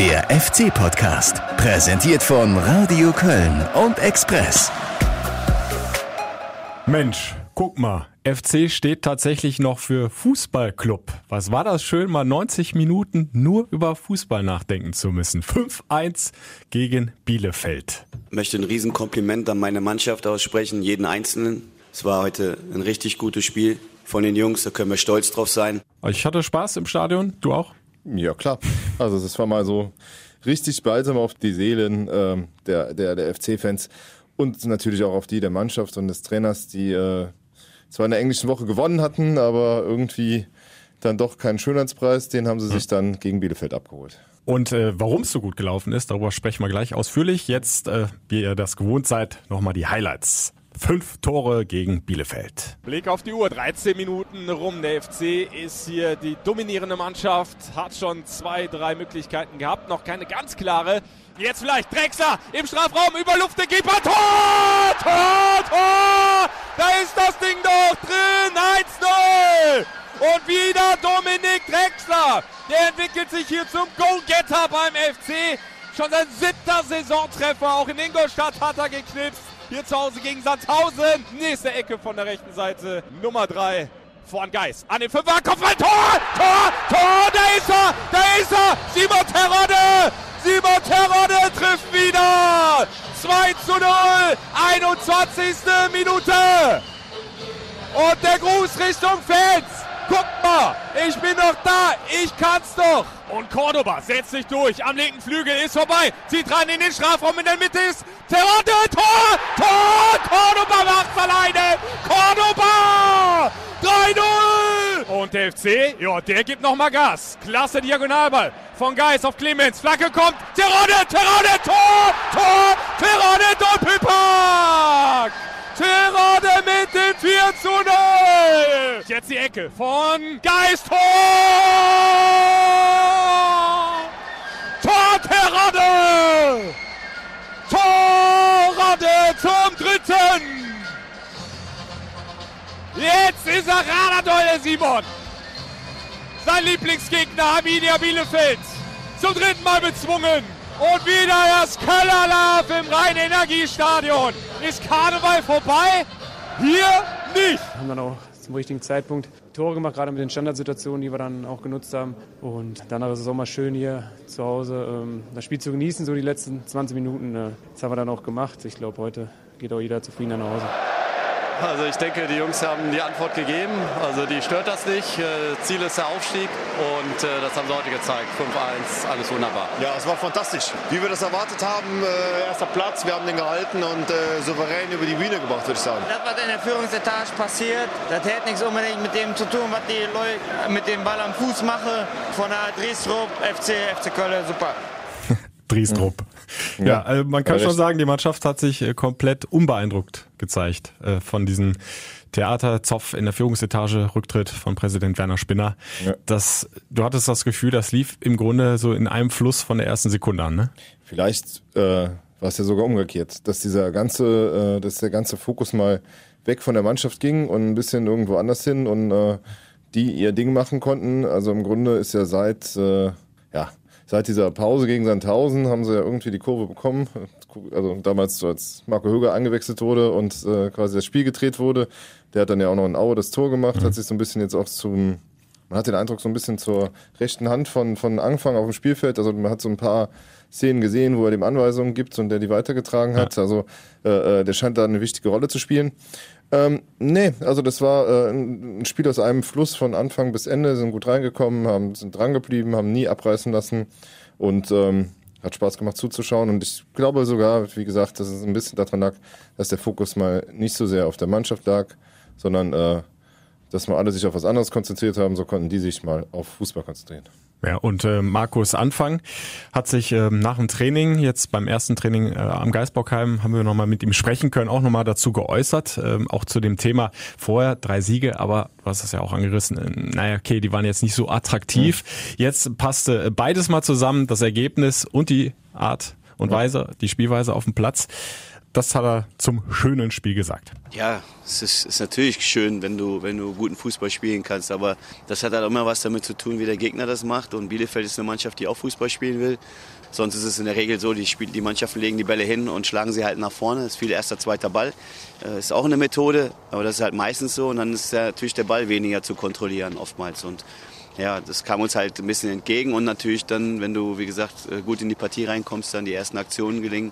Der FC-Podcast, präsentiert von Radio Köln und Express. Mensch, guck mal, FC steht tatsächlich noch für Fußballclub. Was war das schön, mal 90 Minuten nur über Fußball nachdenken zu müssen. 5-1 gegen Bielefeld. Ich möchte ein Riesenkompliment an meine Mannschaft aussprechen, jeden Einzelnen. Es war heute ein richtig gutes Spiel von den Jungs, da können wir stolz drauf sein. Ich hatte Spaß im Stadion, du auch? Ja, klar. Also es war mal so richtig balsam auf die Seelen äh, der, der, der FC-Fans und natürlich auch auf die der Mannschaft und des Trainers, die äh, zwar in der englischen Woche gewonnen hatten, aber irgendwie dann doch keinen Schönheitspreis, den haben sie sich dann gegen Bielefeld abgeholt. Und äh, warum es so gut gelaufen ist, darüber sprechen wir gleich ausführlich. Jetzt, äh, wie ihr das gewohnt seid, nochmal die Highlights. Fünf Tore gegen Bielefeld. Blick auf die Uhr, 13 Minuten rum. Der FC ist hier die dominierende Mannschaft, hat schon zwei, drei Möglichkeiten gehabt, noch keine ganz klare. Jetzt vielleicht Drexler im Strafraum, über Luft der Keeper, Tor, Tor, Tor! Da ist das Ding doch drin, 1-0! Und wieder Dominik Drexler. Der entwickelt sich hier zum Go-Getter beim FC. Schon sein siebter Saisontreffer, auch in Ingolstadt hat er geknipst. Hier zu Hause gegen Sandhausen. Nächste Ecke von der rechten Seite. Nummer 3 von Geis. An den Fünfer. Kopfball. Tor! Tor! Tor! Da ist er! Da ist er! Simon Terodde! Simon Terodde trifft wieder! 2 zu 0. 21. Minute. Und der Gruß Richtung Fans. Guckt mal, ich bin doch da, ich kann's doch. Und Cordoba setzt sich durch, am linken Flügel ist vorbei, zieht rein in den Strafraum, in der Mitte ist Terodde, Tor, Tor, Cordoba macht's alleine, Cordoba, 3-0. Und der FC, ja, der gibt nochmal Gas. Klasse Diagonalball von Geis auf Clemens, Flagge kommt, Terodde, Terodde, Tor, Tor, Terodde, Doppelpack. Terodde mit dem 4 zu 0. Jetzt die Ecke von Geist. Tor! Tor Terodde! Terodde zum dritten. Jetzt ist er Radadol, Simon. Sein Lieblingsgegner Arminia Bielefeld. Zum dritten Mal bezwungen. Und wieder das Köller Love im Rhein-Energiestadion. Ist Karneval vorbei? Hier nicht. Haben dann auch zum richtigen Zeitpunkt Tore gemacht, gerade mit den Standardsituationen, die wir dann auch genutzt haben. Und danach ist es auch mal schön hier zu Hause ähm, das Spiel zu genießen, so die letzten 20 Minuten. Äh, das haben wir dann auch gemacht. Ich glaube, heute geht auch jeder zufrieden nach Hause. Also ich denke, die Jungs haben die Antwort gegeben. Also die stört das nicht. Äh, Ziel ist der Aufstieg und äh, das haben sie heute gezeigt. 5-1, alles wunderbar. Ja, es war fantastisch. Wie wir das erwartet haben, äh, erster Platz, wir haben den gehalten und souverän über die Bühne gebracht, würde ich sagen. Das, was in der Führungsetage passiert, das hätte nichts unbedingt mit dem zu tun, was die Leute mit dem Ball am Fuß machen. Von der Driestrup, FC, FC Köln, super. Driestrup. Ja, also man kann schon sagen, die Mannschaft hat sich äh, komplett unbeeindruckt gezeigt äh, von diesem Theaterzoff in der Führungsetage, Rücktritt von Präsident Werner Spinner. Ja. Das, du hattest das Gefühl, das lief im Grunde so in einem Fluss von der ersten Sekunde an, ne? Vielleicht äh, war es ja sogar umgekehrt, dass dieser ganze, äh, dass der ganze Fokus mal weg von der Mannschaft ging und ein bisschen irgendwo anders hin und äh, die ihr Ding machen konnten. Also im Grunde ist ja seit äh, ja seit dieser Pause gegen Sandhausen haben sie ja irgendwie die Kurve bekommen. Also damals, als Marco Höger eingewechselt wurde und äh, quasi das Spiel gedreht wurde. Der hat dann ja auch noch in Aue das Tor gemacht, hat sich so ein bisschen jetzt auch zum, man hat den Eindruck so ein bisschen zur rechten Hand von, von Anfang auf dem Spielfeld. Also man hat so ein paar Szenen gesehen, wo er dem Anweisungen gibt und der die weitergetragen hat. Also äh, äh, der scheint da eine wichtige Rolle zu spielen. Ähm, nee, also das war äh, ein Spiel aus einem Fluss von Anfang bis Ende, sind gut reingekommen, haben, sind dran geblieben, haben nie abreißen lassen und ähm, hat Spaß gemacht zuzuschauen. Und ich glaube sogar, wie gesagt, dass es ein bisschen daran lag, dass der Fokus mal nicht so sehr auf der Mannschaft lag, sondern äh, dass mal alle sich auf was anderes konzentriert haben, so konnten die sich mal auf Fußball konzentrieren. Ja, und äh, Markus Anfang hat sich äh, nach dem Training, jetzt beim ersten Training äh, am Geisbockheim, haben wir nochmal mit ihm sprechen können, auch nochmal dazu geäußert, äh, auch zu dem Thema vorher drei Siege, aber du hast das ja auch angerissen, äh, naja, okay, die waren jetzt nicht so attraktiv. Jetzt passte beides mal zusammen, das Ergebnis und die Art und Weise, die Spielweise auf dem Platz. Das hat er zum schönen Spiel gesagt. Ja, es ist, ist natürlich schön, wenn du, wenn du guten Fußball spielen kannst, aber das hat halt immer was damit zu tun, wie der Gegner das macht. Und Bielefeld ist eine Mannschaft, die auch Fußball spielen will. Sonst ist es in der Regel so, die, Spiel, die Mannschaften legen die Bälle hin und schlagen sie halt nach vorne. Das ist viel erster, zweiter Ball. Äh, ist auch eine Methode, aber das ist halt meistens so. Und dann ist ja natürlich der Ball weniger zu kontrollieren oftmals. Und ja, das kam uns halt ein bisschen entgegen. Und natürlich dann, wenn du, wie gesagt, äh, gut in die Partie reinkommst, dann die ersten Aktionen gelingen.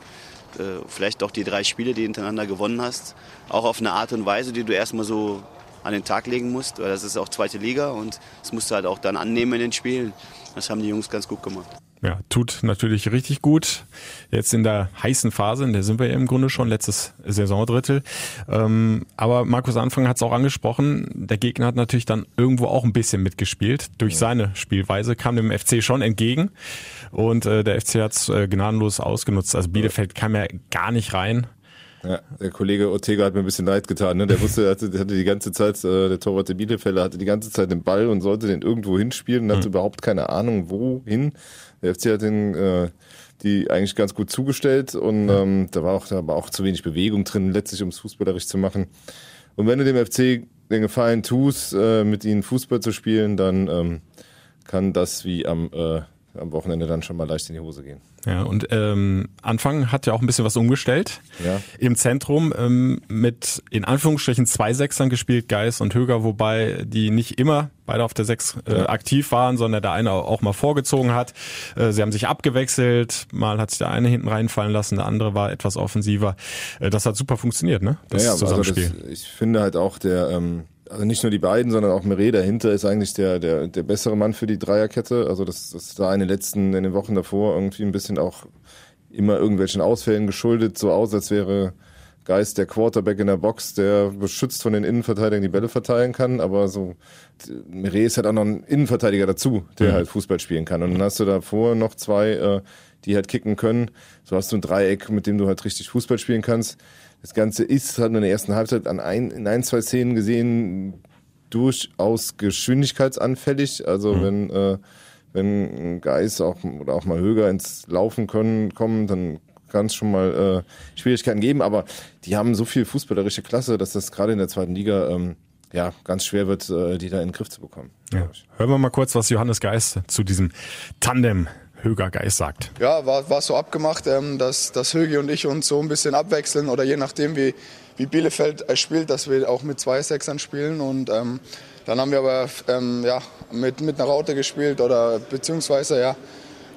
Äh, vielleicht doch die drei Spiele, die hintereinander gewonnen hast. Auch auf eine Art und Weise, die du erstmal so an den Tag legen musst. Weil das ist auch zweite Liga und das musst du halt auch dann annehmen in den Spielen. Das haben die Jungs ganz gut gemacht. Ja, tut natürlich richtig gut. Jetzt in der heißen Phase, in der sind wir ja im Grunde schon, letztes Saisondrittel. Ähm, aber Markus Anfang hat es auch angesprochen, der Gegner hat natürlich dann irgendwo auch ein bisschen mitgespielt. Durch ja. seine Spielweise kam dem FC schon entgegen. Und äh, der FC hat es äh, gnadenlos ausgenutzt. Also Bielefeld kam ja gar nicht rein. Ja, der Kollege Ortega hat mir ein bisschen leid getan. Ne? Der wusste, hatte, hatte die ganze Zeit, äh, der Torwart der Bielefelder hatte die ganze Zeit den Ball und sollte den irgendwo hinspielen und mhm. hatte überhaupt keine Ahnung, wohin. Der FC hat den, äh, die eigentlich ganz gut zugestellt und ähm, da war auch, da war auch zu wenig Bewegung drin, letztlich um es fußballerisch zu machen. Und wenn du dem FC den Gefallen tust, äh, mit ihnen Fußball zu spielen, dann ähm, kann das wie am äh, am Wochenende dann schon mal leicht in die Hose gehen. Ja, und ähm, Anfang hat ja auch ein bisschen was umgestellt. Ja. Im Zentrum ähm, mit in Anführungsstrichen zwei Sechsern gespielt, Geis und Höger, wobei die nicht immer beide auf der Sechs äh, ja. aktiv waren, sondern der eine auch mal vorgezogen hat. Äh, sie haben sich abgewechselt, mal hat sich der eine hinten reinfallen lassen, der andere war etwas offensiver. Äh, das hat super funktioniert, ne? Das ja, ja, Zusammenspiel. Also das, ich finde halt auch der ähm, also nicht nur die beiden, sondern auch Meret dahinter ist eigentlich der, der, der bessere Mann für die Dreierkette. Also das, das sah in den letzten, in den Wochen davor irgendwie ein bisschen auch immer irgendwelchen Ausfällen geschuldet, so aus, als wäre Geist der Quarterback in der Box, der beschützt von den Innenverteidigern die Bälle verteilen kann, aber so Meret ist halt auch noch ein Innenverteidiger dazu, der mhm. halt Fußball spielen kann. Und dann hast du davor noch zwei, äh, die halt kicken können. So hast du ein Dreieck, mit dem du halt richtig Fußball spielen kannst. Das Ganze ist, hat man in der ersten Halbzeit an ein, in ein, zwei Szenen gesehen, durchaus geschwindigkeitsanfällig. Also mhm. wenn, äh, wenn Geis auch, oder auch mal Höger ins Laufen können, kommen, dann kann es schon mal äh, Schwierigkeiten geben. Aber die haben so viel fußballerische Klasse, dass das gerade in der zweiten Liga ähm, ja, ganz schwer wird, äh, die da in den Griff zu bekommen. Ja. Hören wir mal kurz, was Johannes Geist zu diesem Tandem Höger Geist sagt. Ja, war, war so abgemacht, ähm, dass, dass Högi und ich uns so ein bisschen abwechseln oder je nachdem, wie, wie Bielefeld spielt, dass wir auch mit zwei Sechsern spielen. Und ähm, dann haben wir aber ähm, ja, mit, mit einer Raute gespielt oder beziehungsweise ja,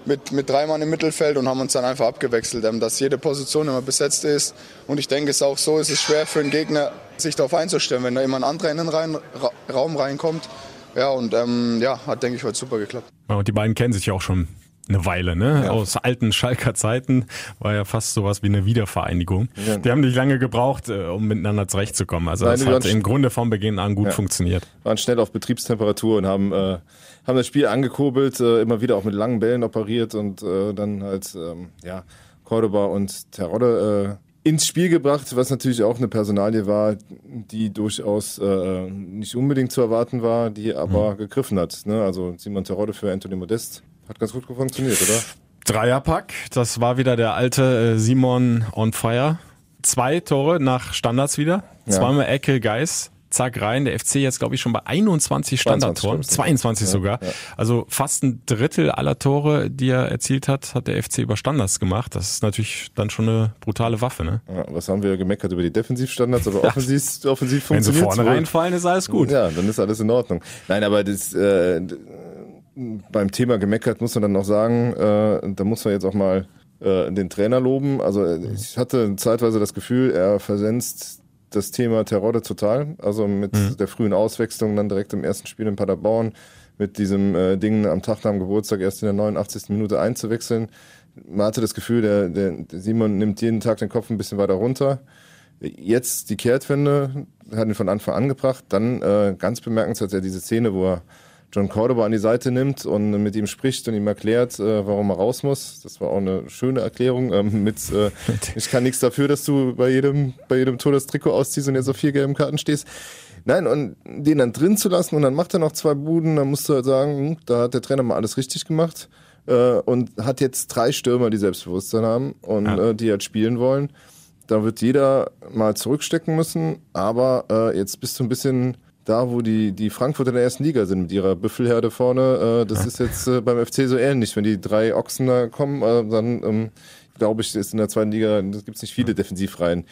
mit, mit drei Mann im Mittelfeld und haben uns dann einfach abgewechselt, ähm, dass jede Position immer besetzt ist. Und ich denke, es ist auch so, es ist schwer für einen Gegner, sich darauf einzustellen, wenn da immer ein anderer in den rein, Ra Raum reinkommt. Ja, und ähm, ja, hat, denke ich, heute super geklappt. und die beiden kennen sich ja auch schon eine Weile, ne? Ja. Aus alten Schalker Zeiten war ja fast sowas wie eine Wiedervereinigung. Ja. Die haben nicht lange gebraucht, äh, um miteinander zurechtzukommen. Also Nein, das hat im Grunde vom Beginn an gut ja. funktioniert. Waren schnell auf Betriebstemperatur und haben, äh, haben das Spiel angekurbelt, äh, immer wieder auch mit langen Bällen operiert und äh, dann halt ähm, ja, Cordoba und Terodde äh, ins Spiel gebracht, was natürlich auch eine Personalie war, die durchaus äh, nicht unbedingt zu erwarten war, die aber mhm. gegriffen hat. Ne? Also Simon Terodde für Anthony Modest hat ganz gut funktioniert, oder? Dreierpack, das war wieder der alte äh, Simon on fire. Zwei Tore nach Standards wieder, ja. zweimal Ecke Geis, zack rein. Der FC jetzt glaube ich schon bei 21 Standardtoren, 22 ja, sogar. Ja. Also fast ein Drittel aller Tore, die er erzielt hat, hat der FC über Standards gemacht. Das ist natürlich dann schon eine brutale Waffe, ne? Ja, was haben wir gemeckert über die Defensivstandards, aber offensiv, offensiv funktioniert Wenn sie vorne reinfallen, ist alles gut. Ja, dann ist alles in Ordnung. Nein, aber das äh, beim Thema gemeckert muss man dann noch sagen, äh, da muss man jetzt auch mal äh, den Trainer loben. Also äh, ich hatte zeitweise das Gefühl, er versenzt das Thema Terodde total. Also mit mhm. der frühen Auswechslung dann direkt im ersten Spiel in Paderborn, mit diesem äh, Ding am Tag nach dem Geburtstag erst in der 89. Minute einzuwechseln. Man hatte das Gefühl, der, der, der Simon nimmt jeden Tag den Kopf ein bisschen weiter runter. Jetzt die Kehrtwende hat ihn von Anfang an gebracht. Dann äh, ganz bemerkenswert ja diese Szene, wo er John Cordoba an die Seite nimmt und mit ihm spricht und ihm erklärt, äh, warum er raus muss. Das war auch eine schöne Erklärung. Ähm, mit äh, ich kann nichts dafür, dass du bei jedem, bei jedem Tor das Trikot ausziehst und jetzt auf vier gelben Karten stehst. Nein, und den dann drin zu lassen und dann macht er noch zwei Buden, dann musst du halt sagen, hm, da hat der Trainer mal alles richtig gemacht äh, und hat jetzt drei Stürmer, die Selbstbewusstsein haben und äh, die halt spielen wollen. da wird jeder mal zurückstecken müssen, aber äh, jetzt bist du ein bisschen da, wo die, die Frankfurter in der ersten Liga sind mit ihrer Büffelherde vorne. Äh, das ja. ist jetzt äh, beim FC so ähnlich. Wenn die drei Ochsen da kommen, äh, dann ähm, glaube ich, ist in der zweiten Liga, gibt es nicht viele Defensivreihen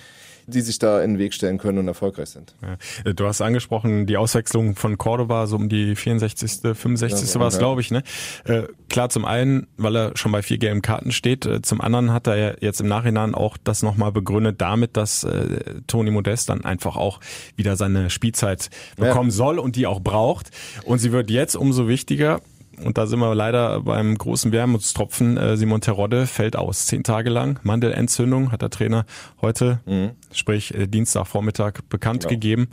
die sich da in den Weg stellen können und erfolgreich sind. Ja. Du hast angesprochen, die Auswechslung von Cordoba, so um die 64., 65. Ja, war es, ja. glaube ich. Ne? Äh, klar, zum einen, weil er schon bei vier gelben Karten steht, äh, zum anderen hat er ja jetzt im Nachhinein auch das nochmal begründet damit, dass äh, Toni Modest dann einfach auch wieder seine Spielzeit bekommen soll und die auch braucht. Und sie wird jetzt umso wichtiger, und da sind wir leider beim großen Wermutstropfen. Äh, Simon Terodde fällt aus, zehn Tage lang. Mandelentzündung hat der Trainer heute, mhm. sprich äh, Dienstagvormittag, bekannt genau. gegeben.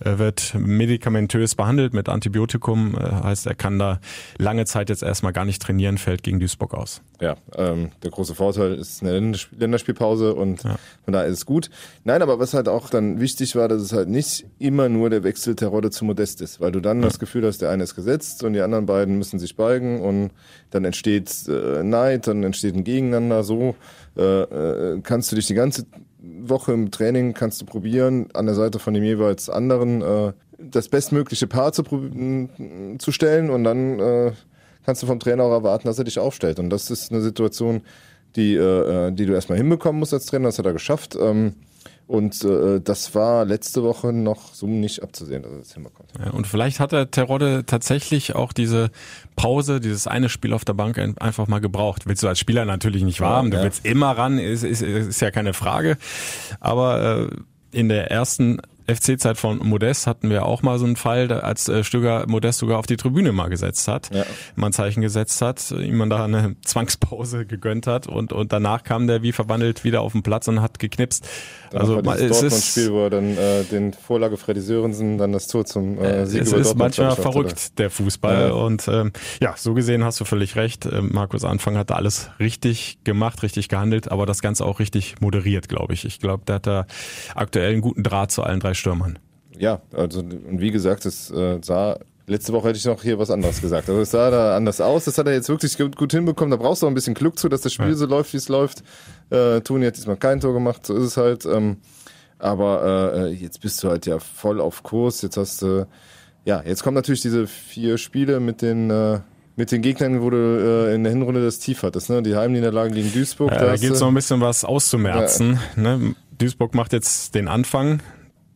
Er wird medikamentös behandelt mit Antibiotikum. Äh, heißt, er kann da lange Zeit jetzt erstmal gar nicht trainieren, fällt gegen Duisburg aus. Ja, ähm, der große Vorteil ist eine Länderspielpause und ja. von daher ist es gut. Nein, aber was halt auch dann wichtig war, dass es halt nicht immer nur der Wechsel Terodde zu Modest ist, weil du dann ja. das Gefühl hast, der eine ist gesetzt und die anderen beiden müssen sich beugen und dann entsteht äh, Neid, dann entsteht ein Gegeneinander. So äh, äh, kannst du dich die ganze Woche im Training kannst du probieren, an der Seite von dem jeweils anderen äh, das bestmögliche Paar zu, zu stellen und dann äh, kannst du vom Trainer auch erwarten, dass er dich aufstellt. Und das ist eine Situation, die, äh, äh die du erstmal hinbekommen musst als Trainer. Das hat er geschafft. Ähm, und äh, das war letzte Woche noch so nicht abzusehen, dass er das hinbekommt. Ja, und vielleicht hat der Terodde tatsächlich auch diese Pause, dieses eine Spiel auf der Bank einfach mal gebraucht. Willst du als Spieler natürlich nicht warm, ja, du willst immer ran, ist, ist, ist ja keine Frage. Aber äh, in der ersten FC-Zeit von Modest hatten wir auch mal so einen Fall, als äh, Stöger Modest sogar auf die Tribüne mal gesetzt hat, ja. mal ein Zeichen gesetzt hat, ihm man da eine Zwangspause gegönnt hat und, und danach kam der wie verwandelt wieder auf den Platz und hat geknipst. Dann also war es ist Spiel, wo er dann äh, den Vorlage Freddy Sörensen dann das Tor zum äh, Sieg Es ist Dortmund manchmal verrückt, der Fußball. Ja. Und ähm, ja, so gesehen hast du völlig recht. Ähm, Markus Anfang hat da alles richtig gemacht, richtig gehandelt, aber das Ganze auch richtig moderiert, glaube ich. Ich glaube, der hat da aktuell einen guten Draht zu allen drei Stürmern. Ja, also und wie gesagt, es äh, sah Letzte Woche hätte ich noch hier was anderes gesagt. Also es sah da anders aus. Das hat er jetzt wirklich gut hinbekommen. Da brauchst du auch ein bisschen Glück zu, dass das Spiel ja. so läuft, wie es läuft. Äh, Toni hat diesmal kein Tor gemacht, so ist es halt. Ähm, aber äh, jetzt bist du halt ja voll auf Kurs. Jetzt hast du, ja, jetzt kommen natürlich diese vier Spiele mit den äh, mit den Gegnern, wo du äh, in der Hinrunde das Tief hattest, ne? Die Heimniederlage gegen Duisburg. Ja, da gibt es noch ein bisschen was auszumerzen. Ja. Ne? Duisburg macht jetzt den Anfang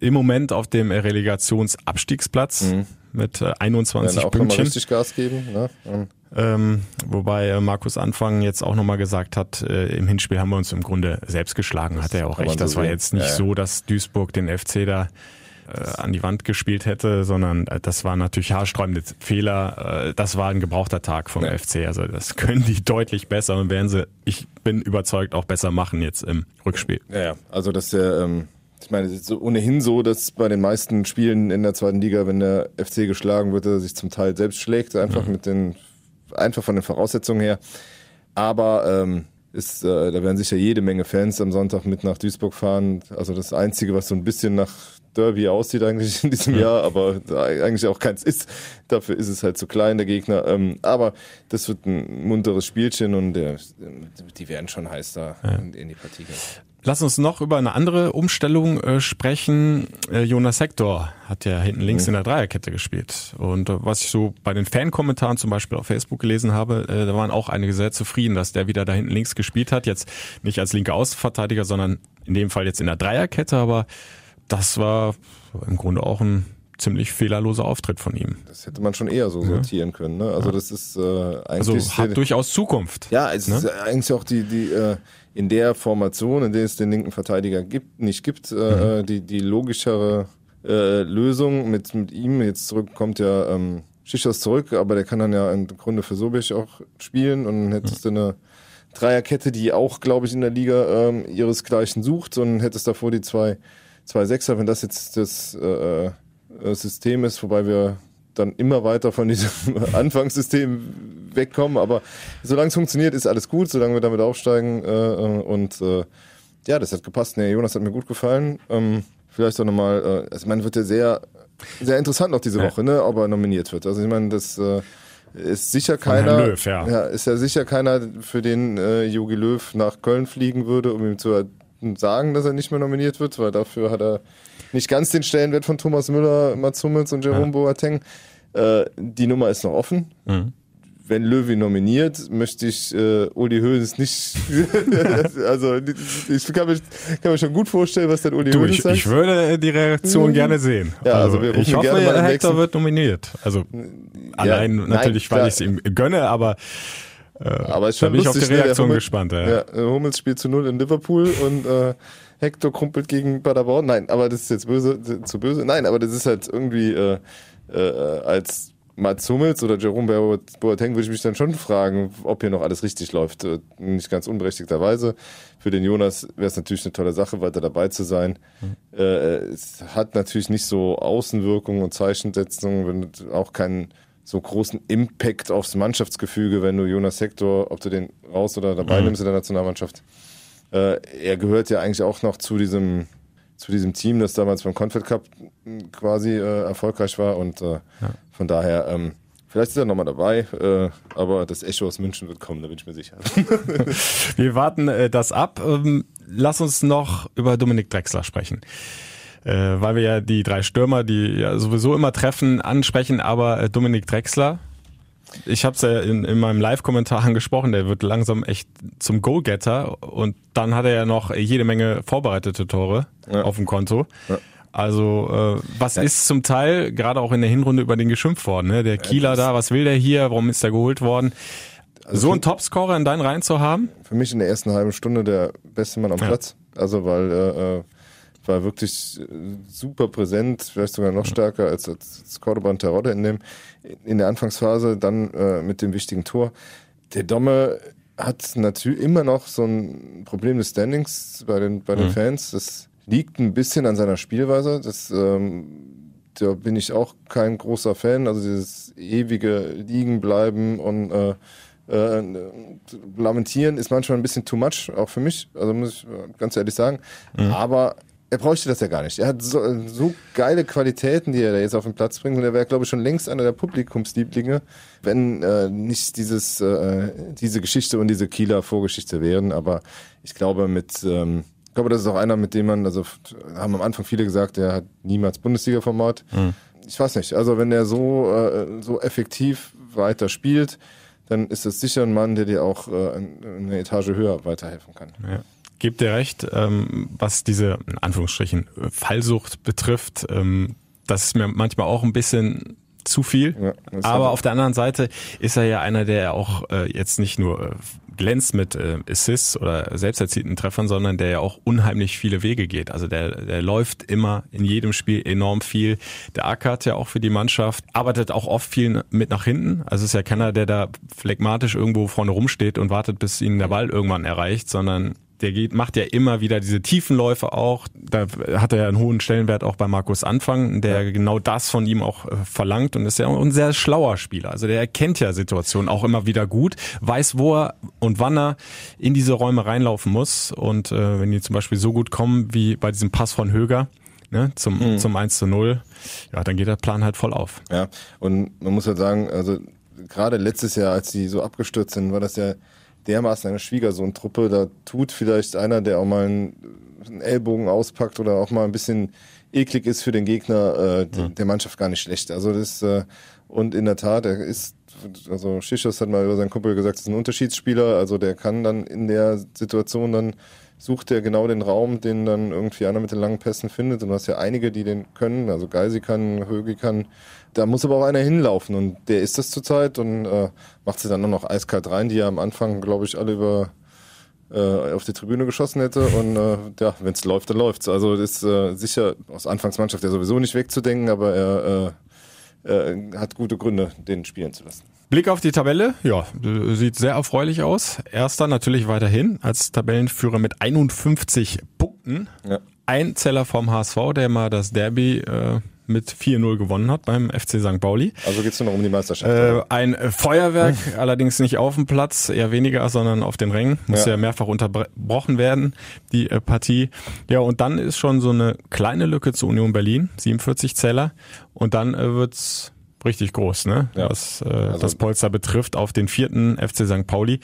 im Moment auf dem Relegationsabstiegsplatz. Mhm mit äh, 21 Werden auch Pünktchen. richtig Gas geben. Ne? Ähm, wobei äh, Markus Anfang jetzt auch nochmal gesagt hat, äh, im Hinspiel haben wir uns im Grunde selbst geschlagen, hat er ja auch recht. Das war jetzt nicht ja, so, dass Duisburg den FC da äh, an die Wand gespielt hätte, sondern äh, das war natürlich haarsträubende Fehler. Äh, das war ein gebrauchter Tag vom ja. FC. Also das können die deutlich besser und werden sie, ich bin überzeugt, auch besser machen jetzt im Rückspiel. Ja, ja. also dass der ähm, ich meine, es ist ohnehin so, dass bei den meisten Spielen in der zweiten Liga, wenn der FC geschlagen wird, er sich zum Teil selbst schlägt, einfach mhm. mit den, einfach von den Voraussetzungen her. Aber ähm, ist, äh, da werden sicher jede Menge Fans am Sonntag mit nach Duisburg fahren. Also das Einzige, was so ein bisschen nach Derby aussieht eigentlich in diesem Jahr, aber eigentlich auch keins ist. Dafür ist es halt zu klein, der Gegner. Ähm, aber das wird ein munteres Spielchen und der, die werden schon heiß da ja. in, in die Partie gehen. Lass uns noch über eine andere Umstellung äh, sprechen. Äh, Jonas Hector hat ja hinten links mhm. in der Dreierkette gespielt. Und äh, was ich so bei den Fankommentaren zum Beispiel auf Facebook gelesen habe, äh, da waren auch einige sehr zufrieden, dass der wieder da hinten links gespielt hat. Jetzt nicht als linker Außenverteidiger, sondern in dem Fall jetzt in der Dreierkette. Aber das war im Grunde auch ein ziemlich fehlerloser Auftritt von ihm. Das hätte man schon eher so sortieren ja. können. Ne? Also das ist äh, eigentlich... Also hat durchaus Zukunft. Ja, es ne? ist eigentlich auch die... die äh, in der Formation, in der es den linken Verteidiger gibt, nicht gibt, äh, mhm. Äh, die, die logischere äh, Lösung mit, mit ihm. Jetzt zurück kommt ja ähm, Schichos zurück, aber der kann dann ja im Grunde für Sobich auch spielen und dann hättest mhm. du eine Dreierkette, die auch, glaube ich, in der Liga ähm, ihresgleichen sucht und hättest davor die zwei, zwei Sechser, wenn das jetzt das äh, äh System ist, wobei wir dann immer weiter von diesem Anfangssystem wegkommen. Aber solange es funktioniert, ist alles gut, solange wir damit aufsteigen. Äh, äh, und äh, ja, das hat gepasst. Nee, Jonas hat mir gut gefallen. Ähm, vielleicht auch nochmal, äh, also meine, wird ja sehr, sehr interessant noch diese Woche, ne, ob er nominiert wird. Also ich meine, das äh, ist sicher keiner, Löw, ja. ja. ist ja sicher keiner, für den äh, Jogi Löw nach Köln fliegen würde, um ihm zu sagen, dass er nicht mehr nominiert wird, weil dafür hat er nicht ganz den Stellenwert von Thomas Müller, Mats Hummels und Jerome ja. Boateng. Äh, die Nummer ist noch offen. Mhm wenn Löwy nominiert, möchte ich äh, Uli Hoeneß nicht. also ich kann mir, kann mir schon gut vorstellen, was dann Uli du, Hoeneß ich, sagt. Ich würde die Reaktion mhm. gerne sehen. Ja, also, also ich hoffe, Hector nächsten... wird nominiert. Also ja, allein nein, natürlich, weil ich es ihm gönne, aber äh, aber ist schon da bin lustig, ich auf die ne? Reaktion Hummels, gespannt. Ja. ja, Hummels spielt zu null in Liverpool und äh, Hector krumpelt gegen Paderborn. Nein, aber das ist jetzt böse, zu böse. Nein, aber das ist halt irgendwie äh, äh, als Mats Hummels oder Jerome Boateng würde ich mich dann schon fragen, ob hier noch alles richtig läuft. Äh, nicht ganz unberechtigterweise. Für den Jonas wäre es natürlich eine tolle Sache, weiter dabei zu sein. Mhm. Äh, es hat natürlich nicht so Außenwirkungen und Zeichensetzungen, wenn auch keinen so großen Impact aufs Mannschaftsgefüge, wenn du Jonas Hector, ob du den raus oder dabei mhm. nimmst in der Nationalmannschaft. Äh, er gehört ja eigentlich auch noch zu diesem zu diesem Team, das damals beim Confed Cup quasi äh, erfolgreich war und äh, ja. von daher ähm, Vielleicht ist er nochmal dabei, äh, aber das Echo aus München wird kommen, da bin ich mir sicher. Wir warten äh, das ab. Ähm, lass uns noch über Dominik Drexler sprechen. Äh, weil wir ja die drei Stürmer, die ja sowieso immer treffen, ansprechen, aber Dominik Drexler, ich habe es ja in, in meinem Live-Kommentar angesprochen, der wird langsam echt zum Goalgetter und dann hat er ja noch jede Menge vorbereitete Tore ja. auf dem Konto. Ja. Also äh, was ja. ist zum Teil gerade auch in der Hinrunde über den geschimpft worden? Ne? Der Kieler da, was will der hier? Warum ist der geholt worden? Also so einen Topscorer in deinen Reihen zu haben? Für mich in der ersten halben Stunde der beste Mann am Platz. Also weil äh, äh war wirklich äh, super präsent, vielleicht sogar noch stärker als, als Cordoba und Terodde in, dem, in der Anfangsphase, dann äh, mit dem wichtigen Tor. Der Domme hat natürlich immer noch so ein Problem des Standings bei den, bei den mhm. Fans. Das liegt ein bisschen an seiner Spielweise. Das, ähm, da bin ich auch kein großer Fan. Also dieses ewige Liegenbleiben und äh, äh, lamentieren ist manchmal ein bisschen too much, auch für mich. Also muss ich ganz ehrlich sagen. Mhm. Aber er bräuchte das ja gar nicht. Er hat so, so geile Qualitäten, die er da jetzt auf den Platz bringt. Und er wäre, glaube ich, schon längst einer der Publikumslieblinge, wenn äh, nicht dieses, äh, diese Geschichte und diese Kieler Vorgeschichte wären. Aber ich glaube, mit, ähm, ich glaube, das ist auch einer, mit dem man, also haben am Anfang viele gesagt, der hat niemals Bundesliga-Format. Mhm. Ich weiß nicht. Also wenn er so, äh, so effektiv weiter spielt, dann ist das sicher ein Mann, der dir auch äh, eine Etage höher weiterhelfen kann. Ja gebe dir recht, ähm, was diese, in Anführungsstrichen, Fallsucht betrifft. Ähm, das ist mir manchmal auch ein bisschen zu viel. Ja, Aber auf der anderen Seite ist er ja einer, der auch äh, jetzt nicht nur äh, glänzt mit äh, Assists oder selbst erzielten Treffern, sondern der ja auch unheimlich viele Wege geht. Also der, der läuft immer in jedem Spiel enorm viel. Der ackert ja auch für die Mannschaft, arbeitet auch oft viel mit nach hinten. Also ist ja keiner, der da phlegmatisch irgendwo vorne rumsteht und wartet, bis ihn der Ball irgendwann erreicht, sondern der geht, macht ja immer wieder diese Tiefenläufe auch. Da hat er ja einen hohen Stellenwert auch bei Markus Anfang, der ja. genau das von ihm auch äh, verlangt und ist ja auch ein sehr schlauer Spieler. Also der erkennt ja Situationen auch immer wieder gut, weiß, wo er und wann er in diese Räume reinlaufen muss. Und äh, wenn die zum Beispiel so gut kommen wie bei diesem Pass von Höger, ne, zum, mhm. zum 1 zu 0, ja, dann geht der Plan halt voll auf. Ja, und man muss halt sagen, also gerade letztes Jahr, als die so abgestürzt sind, war das ja dermaßen eine Schwiegersohn-Truppe. Da tut vielleicht einer, der auch mal einen, Ellbogen auspackt oder auch mal ein bisschen eklig ist für den Gegner, äh, ja. der Mannschaft gar nicht schlecht. Also das äh, und in der Tat, er ist also Schischos hat mal über seinen Kumpel gesagt, ist ein Unterschiedsspieler, also der kann dann in der Situation dann sucht er genau den Raum, den dann irgendwie einer mit den langen Pässen findet. Und du hast ja einige, die den können. Also Geisi kann, Högi kann. Da muss aber auch einer hinlaufen. Und der ist das zurzeit und äh, macht sie dann nur noch eiskalt rein, die ja am Anfang, glaube ich, alle über äh, auf die Tribüne geschossen hätte. Und äh, ja, wenn es läuft, dann läuft's. Also ist äh, sicher aus Anfangsmannschaft ja sowieso nicht wegzudenken, aber er äh, äh, hat gute Gründe, den spielen zu lassen. Blick auf die Tabelle, ja, sieht sehr erfreulich aus. Erster natürlich weiterhin als Tabellenführer mit 51 Punkten. Ja. Ein Zeller vom HSV, der mal das Derby äh, mit 4-0 gewonnen hat beim FC St. Pauli. Also geht's nur noch um die Meisterschaft. Äh, ein Feuerwerk, allerdings nicht auf dem Platz, eher weniger, sondern auf den Rängen. Muss ja, ja mehrfach unterbrochen werden, die äh, Partie. Ja, und dann ist schon so eine kleine Lücke zu Union Berlin, 47 Zeller. Und dann äh, wird's richtig groß, ne? Ja. Was äh, also, das Polster betrifft, auf den vierten FC St. Pauli.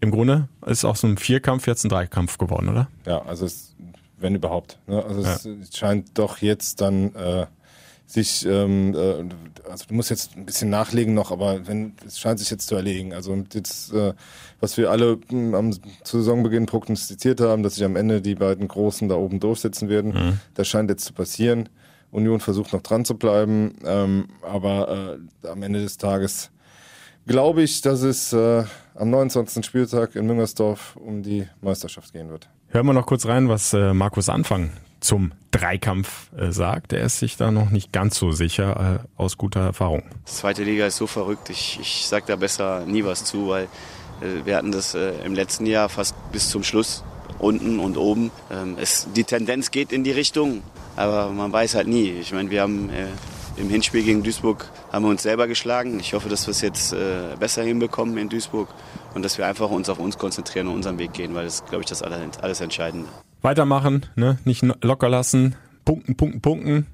im Grunde ist aus einem Vierkampf jetzt ein Dreikampf geworden, oder? Ja, also es, wenn überhaupt. Ne? Also ja. es scheint doch jetzt dann äh, sich, ähm, äh, also du musst jetzt ein bisschen nachlegen noch, aber wenn es scheint sich jetzt zu erlegen. Also jetzt, äh, was wir alle mh, hm, am zu Saisonbeginn prognostiziert haben, dass sich am Ende die beiden Großen da oben durchsetzen werden, mhm. das scheint jetzt zu passieren. Union versucht noch dran zu bleiben, ähm, aber äh, am Ende des Tages glaube ich, dass es äh, am 29. Spieltag in Müngersdorf um die Meisterschaft gehen wird. Hören wir noch kurz rein, was äh, Markus Anfang zum Dreikampf äh, sagt. Er ist sich da noch nicht ganz so sicher äh, aus guter Erfahrung. Die zweite Liga ist so verrückt. Ich, ich sage da besser nie was zu, weil äh, wir hatten das äh, im letzten Jahr fast bis zum Schluss unten und oben. Ähm, es, die Tendenz geht in die Richtung, aber man weiß halt nie. Ich meine, wir haben äh, im Hinspiel gegen Duisburg haben wir uns selber geschlagen. Ich hoffe, dass wir es jetzt äh, besser hinbekommen in Duisburg und dass wir einfach uns auf uns konzentrieren und unseren Weg gehen, weil das ist, glaube ich, das alles, alles Entscheidende. Weitermachen, ne? nicht locker lassen, punkten, punkten, punkten.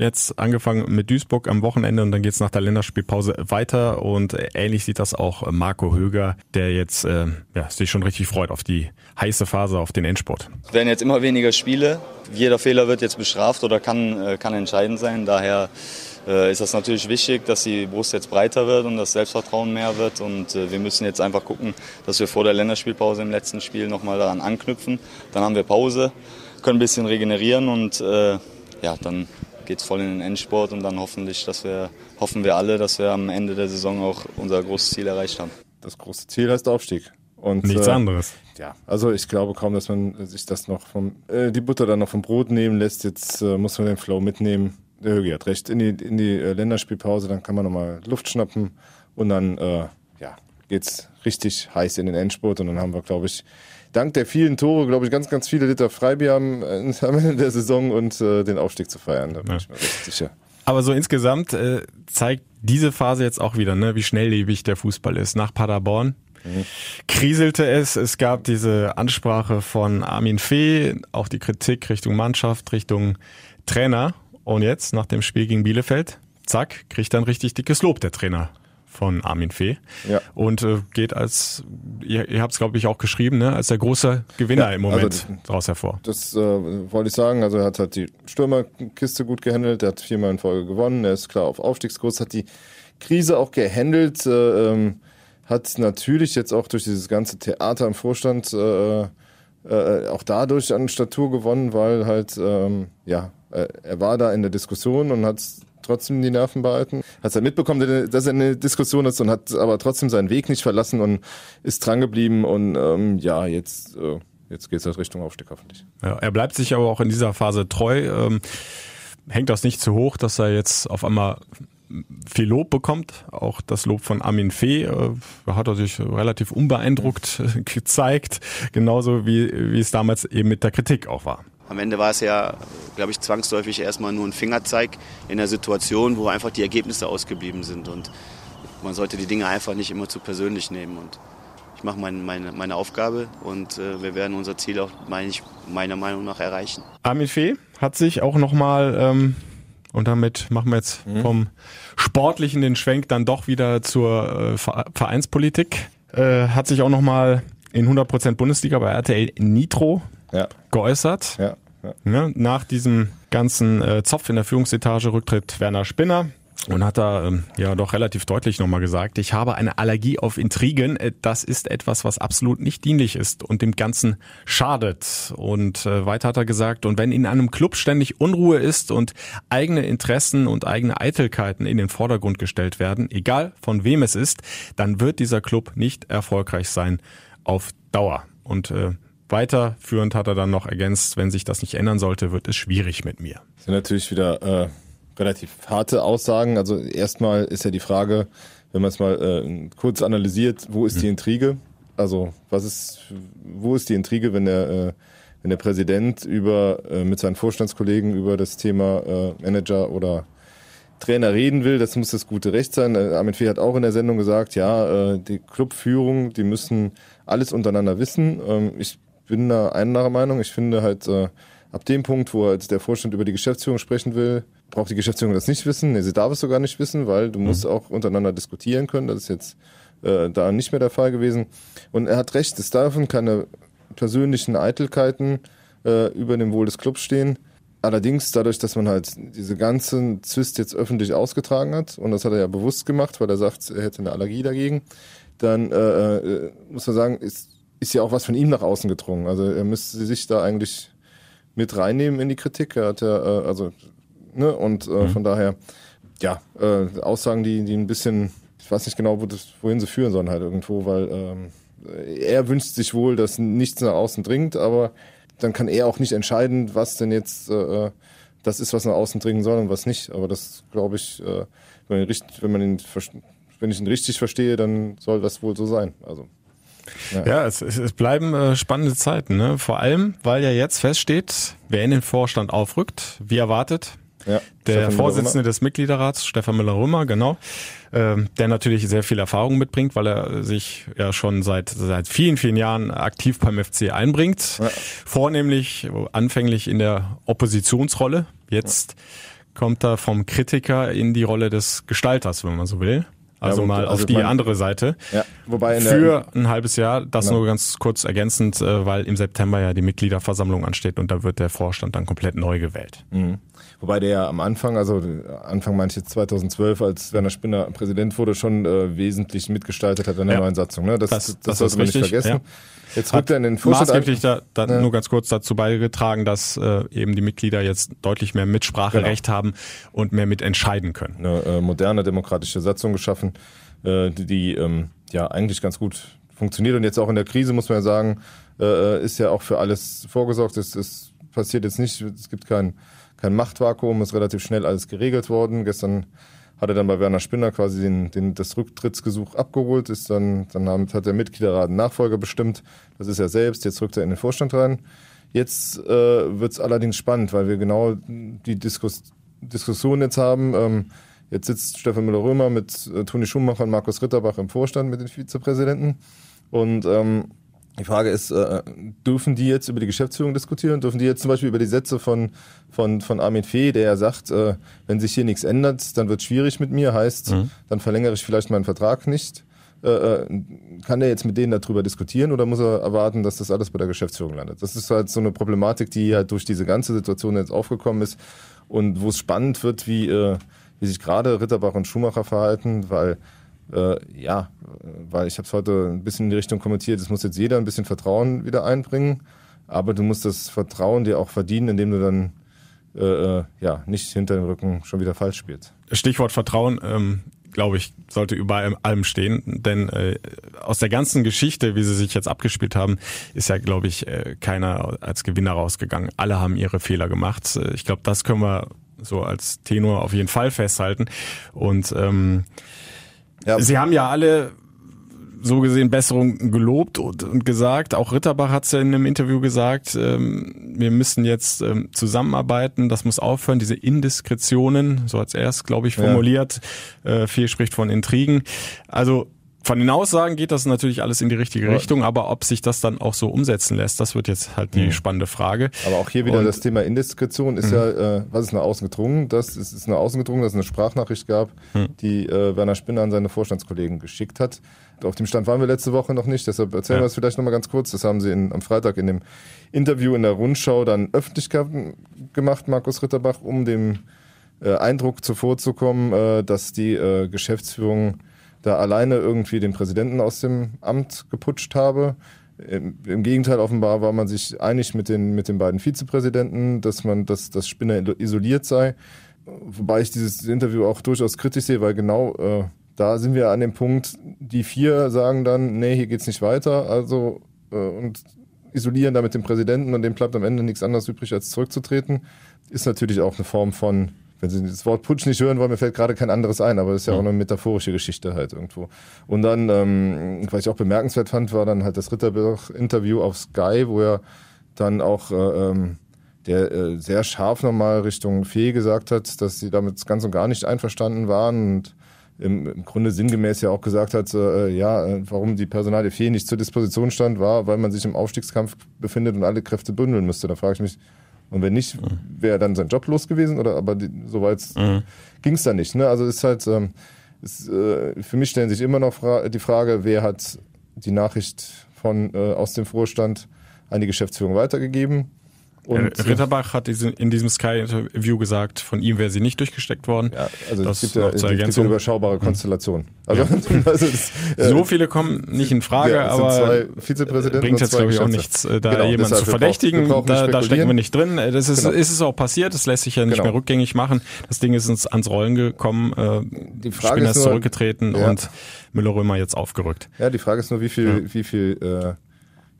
Jetzt angefangen mit Duisburg am Wochenende und dann geht's nach der Länderspielpause weiter und ähnlich sieht das auch Marco Höger, der jetzt äh, ja, sich schon richtig freut auf die heiße Phase, auf den Endsport. Es werden jetzt immer weniger Spiele. Jeder Fehler wird jetzt bestraft oder kann, äh, kann entscheidend sein. Daher äh, ist das natürlich wichtig, dass die Brust jetzt breiter wird und das Selbstvertrauen mehr wird. Und äh, wir müssen jetzt einfach gucken, dass wir vor der Länderspielpause im letzten Spiel nochmal daran anknüpfen. Dann haben wir Pause, können ein bisschen regenerieren und äh, ja, dann geht es voll in den Endsport und dann hoffentlich, dass wir, hoffen wir alle, dass wir am Ende der Saison auch unser großes Ziel erreicht haben. Das große Ziel heißt Aufstieg. Und, Nichts äh, anderes. Ja, also ich glaube kaum, dass man sich das noch vom, äh, die Butter dann noch vom Brot nehmen lässt. Jetzt äh, muss man den Flow mitnehmen der Högi hat recht, in die, in die äh, Länderspielpause, dann kann man nochmal Luft schnappen und dann äh, ja, geht's richtig heiß in den Endspurt und dann haben wir, glaube ich, dank der vielen Tore, glaube ich, ganz, ganz viele Liter Freibier am, äh, am Ende der Saison und äh, den Aufstieg zu feiern. Da bin ja. ich mir recht sicher. Aber so insgesamt äh, zeigt diese Phase jetzt auch wieder, ne, wie schnelllebig der Fußball ist. Nach Paderborn mhm. kriselte es. Es gab diese Ansprache von Armin Fee, auch die Kritik Richtung Mannschaft, Richtung Trainer. Und jetzt, nach dem Spiel gegen Bielefeld, zack, kriegt dann richtig dickes Lob der Trainer von Armin Fee. Ja. Und äh, geht als, ihr, ihr habt es glaube ich auch geschrieben, ne, als der große Gewinner ja, im Moment also, daraus hervor. Das äh, wollte ich sagen. Also er hat halt die Stürmerkiste gut gehandelt, er hat viermal in Folge gewonnen, er ist klar auf Aufstiegskurs, hat die Krise auch gehandelt, äh, ähm, hat natürlich jetzt auch durch dieses ganze Theater im Vorstand äh, äh, auch dadurch an Statur gewonnen, weil halt ähm, ja äh, er war da in der Diskussion und hat trotzdem die Nerven behalten. Hat er mitbekommen, dass er in der Diskussion ist und hat aber trotzdem seinen Weg nicht verlassen und ist drangeblieben und ähm, ja, jetzt, äh, jetzt geht es halt Richtung Aufstieg hoffentlich. Ja, er bleibt sich aber auch in dieser Phase treu. Ähm, hängt das nicht zu hoch, dass er jetzt auf einmal viel Lob bekommt. Auch das Lob von Armin Fee äh, hat er sich relativ unbeeindruckt gezeigt, genauso wie, wie es damals eben mit der Kritik auch war. Am Ende war es ja, glaube ich, zwangsläufig erstmal nur ein Fingerzeig in der Situation, wo einfach die Ergebnisse ausgeblieben sind. Und man sollte die Dinge einfach nicht immer zu persönlich nehmen. Und ich mache mein, meine, meine Aufgabe und äh, wir werden unser Ziel auch, meine ich, meiner Meinung nach erreichen. Armin Fee hat sich auch nochmal, ähm, und damit machen wir jetzt mhm. vom Sportlichen den Schwenk dann doch wieder zur äh, Vereinspolitik, äh, hat sich auch nochmal in 100% Bundesliga bei RTL Nitro ja. geäußert. Ja. Ne, nach diesem ganzen äh, Zopf in der Führungsetage rücktritt Werner Spinner und hat da ähm, ja doch relativ deutlich nochmal gesagt, ich habe eine Allergie auf Intrigen. Äh, das ist etwas, was absolut nicht dienlich ist und dem Ganzen schadet. Und äh, weiter hat er gesagt, und wenn in einem Club ständig Unruhe ist und eigene Interessen und eigene Eitelkeiten in den Vordergrund gestellt werden, egal von wem es ist, dann wird dieser Club nicht erfolgreich sein auf Dauer. Und äh, Weiterführend hat er dann noch ergänzt, wenn sich das nicht ändern sollte, wird es schwierig mit mir. Das sind natürlich wieder äh, relativ harte Aussagen. Also erstmal ist ja die Frage, wenn man es mal äh, kurz analysiert, wo ist mhm. die Intrige? Also was ist, wo ist die Intrige, wenn der, äh, wenn der Präsident über äh, mit seinen Vorstandskollegen über das Thema äh, Manager oder Trainer reden will, das muss das gute Recht sein. Äh, Armin Fee hat auch in der Sendung gesagt, ja, äh, die Clubführung, die müssen alles untereinander wissen. Ähm, ich bin da einer Meinung. Ich finde halt, äh, ab dem Punkt, wo halt der Vorstand über die Geschäftsführung sprechen will, braucht die Geschäftsführung das nicht wissen. Nee, sie darf es sogar nicht wissen, weil du mhm. musst auch untereinander diskutieren können. Das ist jetzt äh, da nicht mehr der Fall gewesen. Und er hat recht, es dürfen keine persönlichen Eitelkeiten äh, über dem Wohl des Clubs stehen. Allerdings dadurch, dass man halt diese ganzen Zwist jetzt öffentlich ausgetragen hat, und das hat er ja bewusst gemacht, weil er sagt, er hätte eine Allergie dagegen, dann äh, äh, muss man sagen, ist, ist ja auch was von ihm nach außen gedrungen. Also er müsste sich da eigentlich mit reinnehmen in die Kritik. Er hat ja, äh, also, ne, und äh, mhm. von daher, ja, äh, Aussagen, die, die ein bisschen, ich weiß nicht genau, wo das, wohin sie führen sollen halt irgendwo, weil ähm, er wünscht sich wohl, dass nichts nach außen dringt, aber dann kann er auch nicht entscheiden, was denn jetzt äh, äh das ist, was nach außen dringen soll und was nicht. Aber das glaube ich, äh, wenn, man wenn, man ihn, wenn ich ihn richtig verstehe, dann soll das wohl so sein. Also. Ja, ja es, es, bleiben äh, spannende Zeiten, ne? Vor allem, weil ja jetzt feststeht, wer in den Vorstand aufrückt, wie erwartet. Ja, der Stefan Vorsitzende des Mitgliederrats, Stefan Müller-Römer, genau, ähm, der natürlich sehr viel Erfahrung mitbringt, weil er sich ja schon seit seit vielen, vielen Jahren aktiv beim FC einbringt. Ja. Vornehmlich anfänglich in der Oppositionsrolle. Jetzt ja. kommt er vom Kritiker in die Rolle des Gestalters, wenn man so will. Also ja, mal also auf die meine, andere Seite. Ja, wobei für ein halbes Jahr, das genau. nur ganz kurz ergänzend, äh, weil im September ja die Mitgliederversammlung ansteht und da wird der Vorstand dann komplett neu gewählt. Mhm. Wobei der ja am Anfang, also Anfang meine ich jetzt 2012, als Werner Spinner Präsident wurde, schon äh, wesentlich mitgestaltet hat in der ja. neuen Satzung. Ne? Das, das, das, das sollte man nicht vergessen. Jetzt rückt er in den Vorstand maßgeblich da, da ja. nur ganz kurz dazu beigetragen, dass äh, eben die Mitglieder jetzt deutlich mehr Mitspracherecht genau. haben und mehr mitentscheiden können. Eine äh, moderne demokratische Satzung geschaffen, äh, die, die ähm, ja eigentlich ganz gut funktioniert und jetzt auch in der Krise muss man ja sagen, äh, äh ist ja auch für alles vorgesorgt. Es, es passiert jetzt nicht, es gibt kein kein Machtvakuum, ist relativ schnell alles geregelt worden. Gestern hat er dann bei Werner Spinner quasi den, den, das Rücktrittsgesuch abgeholt, ist dann, dann hat der Mitgliederrat einen Nachfolger bestimmt. Das ist er selbst, jetzt rückt er in den Vorstand rein. Jetzt äh, wird es allerdings spannend, weil wir genau die Diskus Diskussion jetzt haben. Ähm, jetzt sitzt Stefan Müller-Römer mit äh, Toni Schumacher und Markus Ritterbach im Vorstand mit den Vizepräsidenten. Und ähm, die Frage ist, äh, dürfen die jetzt über die Geschäftsführung diskutieren? Dürfen die jetzt zum Beispiel über die Sätze von, von, von Armin Fee, der ja sagt, äh, wenn sich hier nichts ändert, dann wird es schwierig mit mir, heißt, mhm. dann verlängere ich vielleicht meinen Vertrag nicht. Äh, äh, kann der jetzt mit denen darüber diskutieren oder muss er erwarten, dass das alles bei der Geschäftsführung landet? Das ist halt so eine Problematik, die halt durch diese ganze Situation jetzt aufgekommen ist und wo es spannend wird, wie, äh, wie sich gerade Ritterbach und Schumacher verhalten, weil äh, ja, weil ich habe es heute ein bisschen in die Richtung kommentiert, es muss jetzt jeder ein bisschen Vertrauen wieder einbringen, aber du musst das Vertrauen dir auch verdienen, indem du dann äh, äh, ja nicht hinter dem Rücken schon wieder falsch spielst. Stichwort Vertrauen, ähm, glaube ich, sollte über allem stehen, denn äh, aus der ganzen Geschichte, wie sie sich jetzt abgespielt haben, ist ja, glaube ich, äh, keiner als Gewinner rausgegangen. Alle haben ihre Fehler gemacht. Äh, ich glaube, das können wir so als Tenor auf jeden Fall festhalten und ähm, ja. Sie haben ja alle so gesehen Besserung gelobt und, und gesagt. Auch Ritterbach hat es ja in einem Interview gesagt, ähm, wir müssen jetzt ähm, zusammenarbeiten, das muss aufhören, diese Indiskretionen, so hat er es, glaube ich, formuliert. Ja. Äh, viel spricht von Intrigen. Also von den Aussagen geht das natürlich alles in die richtige ja. Richtung, aber ob sich das dann auch so umsetzen lässt, das wird jetzt halt die mhm. spannende Frage. Aber auch hier wieder Und, das Thema Indiskretion ist mhm. ja, äh, was ist nach außen gedrungen? Das ist, ist nach außen gedrungen, dass es eine Sprachnachricht gab, mhm. die äh, Werner Spinner an seine Vorstandskollegen geschickt hat. Auf dem Stand waren wir letzte Woche noch nicht, deshalb erzählen ja. wir es vielleicht nochmal ganz kurz. Das haben sie in, am Freitag in dem Interview in der Rundschau dann öffentlich gemacht, Markus Ritterbach, um dem äh, Eindruck zuvorzukommen, äh, dass die äh, Geschäftsführung da alleine irgendwie den Präsidenten aus dem Amt geputscht habe. Im, Gegenteil, offenbar war man sich einig mit den, mit den beiden Vizepräsidenten, dass man, dass das Spinner isoliert sei. Wobei ich dieses Interview auch durchaus kritisch sehe, weil genau äh, da sind wir an dem Punkt, die vier sagen dann, nee, hier geht's nicht weiter, also äh, und isolieren damit den Präsidenten und dem bleibt am Ende nichts anderes übrig, als zurückzutreten. Ist natürlich auch eine Form von wenn Sie das Wort Putsch nicht hören wollen, mir fällt gerade kein anderes ein, aber das ist ja auch eine metaphorische Geschichte halt irgendwo. Und dann, ähm, was ich auch bemerkenswert fand, war dann halt das Ritterbach-Interview auf Sky, wo er dann auch äh, ähm, der äh, sehr scharf nochmal Richtung Fee gesagt hat, dass sie damit ganz und gar nicht einverstanden waren und im, im Grunde sinngemäß ja auch gesagt hat, äh, ja, äh, warum die Personalie Fee nicht zur Disposition stand, war, weil man sich im Aufstiegskampf befindet und alle Kräfte bündeln müsste. Da frage ich mich, und wenn nicht, wäre dann sein Job los gewesen oder aber die, so weit mhm. ging es dann nicht. Ne? Also ist halt, ähm, es, äh, für mich stellen sich immer noch fra die Frage, wer hat die Nachricht von äh, aus dem Vorstand an die Geschäftsführung weitergegeben. Und äh, Ritterbach hat in diesem Sky-Interview gesagt, von ihm wäre sie nicht durchgesteckt worden. Ja, also das es gibt ja, es gibt eine überschaubare hm. Konstellation. Also, ja. also das, äh, so viele kommen nicht in Frage, ja, aber bringt jetzt glaube ich auch nichts, äh, da genau, jemanden zu verdächtigen. Da, da, stecken wir nicht drin. Äh, das ist, genau. ist es auch passiert. Das lässt sich ja nicht genau. mehr rückgängig machen. Das Ding ist uns ans Rollen gekommen. Die Frage Spinner ist, nur, zurückgetreten ja. und Müller-Römer jetzt aufgerückt. Ja, die Frage ist nur, wie viel, wie viel äh,